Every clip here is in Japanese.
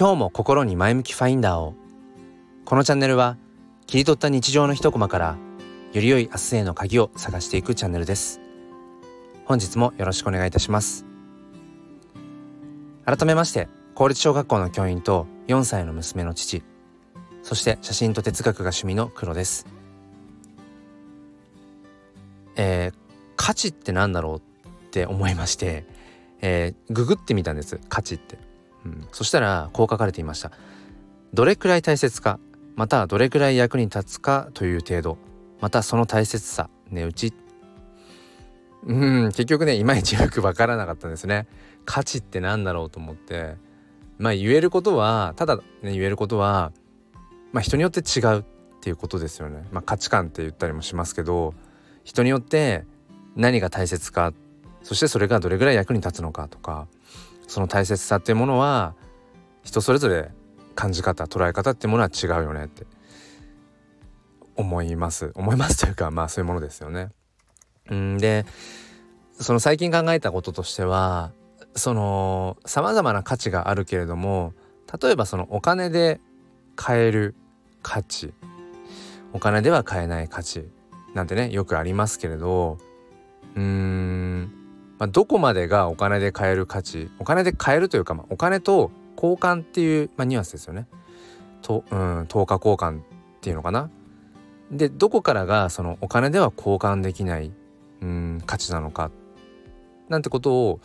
今日も心に前向きファインダーを。このチャンネルは切り取った日常の一コマからより良い明日への鍵を探していくチャンネルです。本日もよろしくお願いいたします。改めまして公立小学校の教員と4歳の娘の父そして写真と哲学が趣味の黒です。えー、価値って何だろうって思いまして、えー、ググってみたんです価値って、うん、そしたらこう書かれていました。どれくらい大切かまたどれくらい役に立つかという程度またその大切さ値打ち。うん結局ねいまいちよく分からなかったんですね。価値って何だろうと思って。まあ言えることはただね言えることはまあ人によって違うっていうことですよね。まあ価値観って言ったりもしますけど人によって何が大切かそしてそれがどれぐらい役に立つのかとかその大切さっていうものは人それぞれ感じ方捉え方っていうものは違うよねって思います思いますというかまあそういうものですよね。うんでその最近考えたこととしてはそのさまざまな価値があるけれども例えばそのお金で買える価値お金では買えない価値なんてねよくありますけれどうーん、まあ、どこまでがお金で買える価値お金で買えるというか、まあ、お金と交換っていう、まあ、ニュアンスですよね。とうん等価交換っていうのかな。でどこからがそのお金では交換できないうん価値なのかなんてことを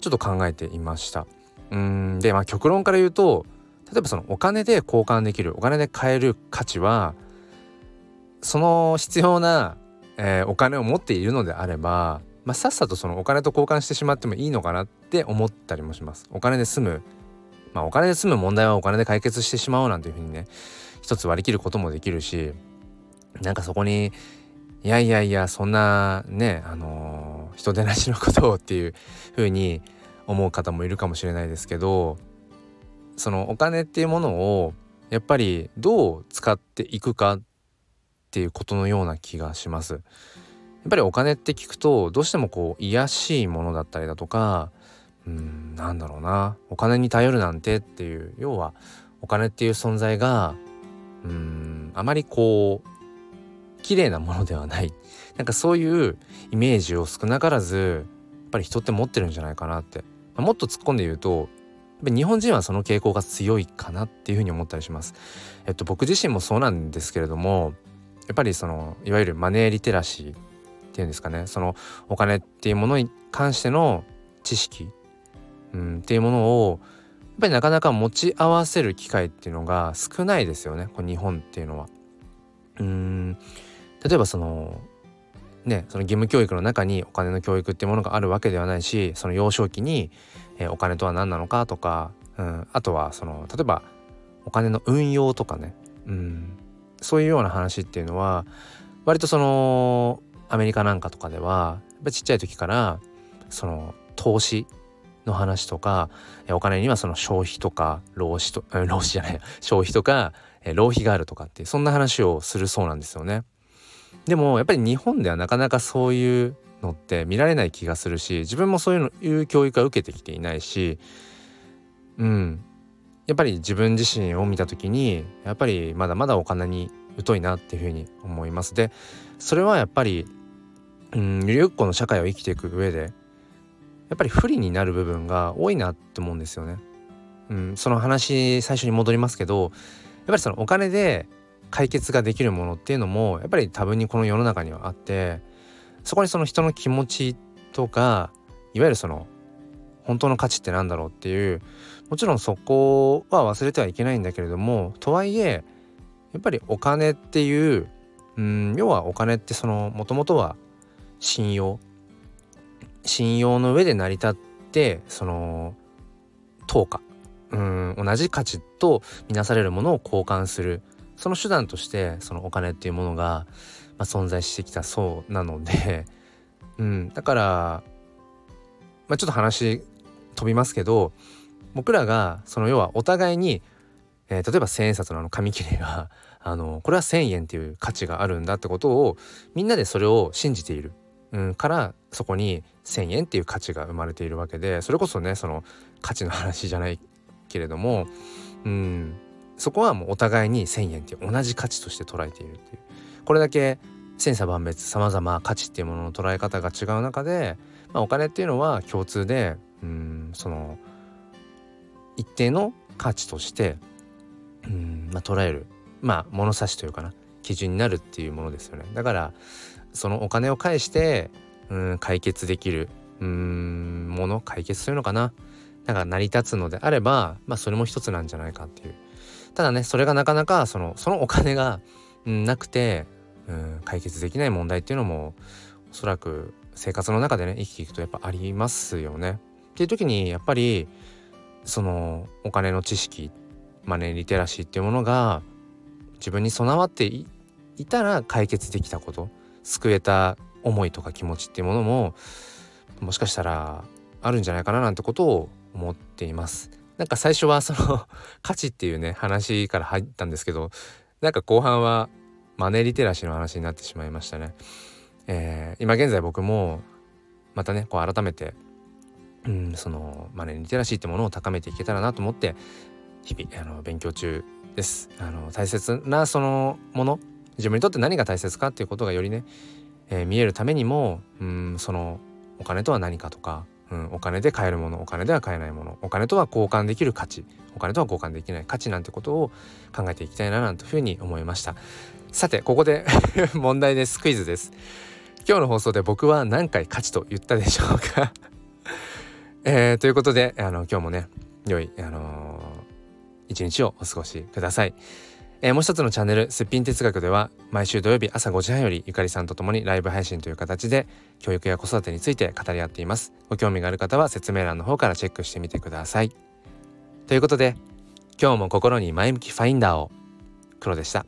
ちょっと考えていました。うんでまあ極論から言うと例えばそのお金で交換できるお金で買える価値はその必要な、えー、お金を持っているのであれば、まあ、さっさとそのお金と交換してしまってもいいのかなって思ったりもします。お金で済むまあお金で済む問題はお金で解決してしまおうなんていうふうにね一つ割り切ることもできるしなんかそこにいやいやいやそんなねあのー、人手なしのことをっていうふうに思う方もいるかもしれないですけどそのお金っていうものをやっぱりどう使っていくかっていうことのような気がします。やっぱりお金って聞くとどうしてもこう癒しいものだったりだとかうんなんだろうな。お金に頼るなんてっていう要はお金っていう存在がうんあまりこう綺麗なものではない。なんかそういうイメージを少なからずやっぱり人って持ってるんじゃないかなって、まあ、もっと突っ込んで言うと日本人はその傾向が強いかなっていうふうに思ったりします。えっと僕自身もそうなんですけれどもやっぱりそのいわゆるマネーリテラシーいうんですかね。そのお金っていうものに関しての知識、うん、っていうものをやっぱりなかなか持ち合わせる機会っていうのが少ないですよね。こ日本っていうのは。うん例えばそのねその義務教育の中にお金の教育っていうものがあるわけではないしその幼少期に、えー、お金とは何なのかとか、うん、あとはその例えばお金の運用とかね、うん、そういうような話っていうのは割とそのアメリカなんかとかではやっぱちっちゃい時からその投資の話とかお金にはその消費とか労使と労使じゃない消費とか浪費があるとかってそんな話をするそうなんですよね。でもやっぱり日本ではなかなかそういうのって見られない気がするし自分もそういうのいう教育は受けてきていないしうんやっぱり自分自身を見た時にやっぱりまだまだお金に疎いなっていうふうに思いますでそれはやっぱりうんゆりっこの社会を生きていく上でやっぱり不利になる部分が多いなって思うんですよね。うん、その話最初に戻りますけどやっぱりそのお金で解決ができるものっていうのもやっぱり多分にこの世の中にはあってそこにその人の気持ちとかいわゆるその本当の価値って何だろうっていうもちろんそこは忘れてはいけないんだけれどもとはいえやっぱりお金っていううん要はお金ってそのもともとは信用。信用の上で成り立ってその等価うん同じ価値とみなされるものを交換する。その手段としてそのお金っていうものが、まあ、存在してきたそうなので、うん、だから、まあ、ちょっと話飛びますけど僕らがその要はお互いに、えー、例えば千円札のあの紙切れがあのこれは1,000円っていう価値があるんだってことをみんなでそれを信じている、うん、からそこに1,000円っていう価値が生まれているわけでそれこそねその価値の話じゃないけれどもうんそこはもうお互いに1,000円っていう同じ価値として捉えているっていう。これだけ千差万別さまざま価値っていうものの捉え方が違う中で、まあ、お金っていうのは共通でうんその一定の価値としてうん、まあ、捉える。まあ物差しというかな基準になるっていうものですよね。だからそのお金を返してうん解決できるうんもの解決するのかな。だから成り立つのであればまあそれも一つなんじゃないかっていう。ただねそれがなかなかそのそのお金が、うん、なくてうん解決できない問題っていうのもおそらく生活の中でね生きていくとやっぱありますよね。っていう時にやっぱりそのお金の知識マネーリテラシーっていうものが自分に備わっていたら解決できたこと救えた思いとか気持ちっていうものももしかしたらあるんじゃないかななんてことを思っています。なんか最初はその 価値っていうね話から入ったんですけどなんか後半はマネーリテラシーの話になってしまいましたね。えー、今現在僕もまたねこう改めて、うん、そのマネーリテラシーってものを高めていけたらなと思って日々あの勉強中です。あの大切なそのもの自分にとって何が大切かっていうことがよりね、えー、見えるためにも、うん、そのお金とは何かとか、うん、お金で買えるものお金では買えないものお金とは交換できる価値お金とは交換できない価値なんてことを考えていきたいななんていうふうに思いました。さてここで 問題です。クイズです。今日の放送で僕は何回価値と言ったでしょうか？えー、ということであの今日もね良い、あのー、一日をお過ごしください。えー、もう一つのチャンネル「すっぴん哲学」では毎週土曜日朝5時半よりゆかりさんと共にライブ配信という形で教育や子育てについて語り合っています。ご興味がある方は説明欄の方からチェックしてみてください。ということで今日も心に前向きファインダーを。黒でした。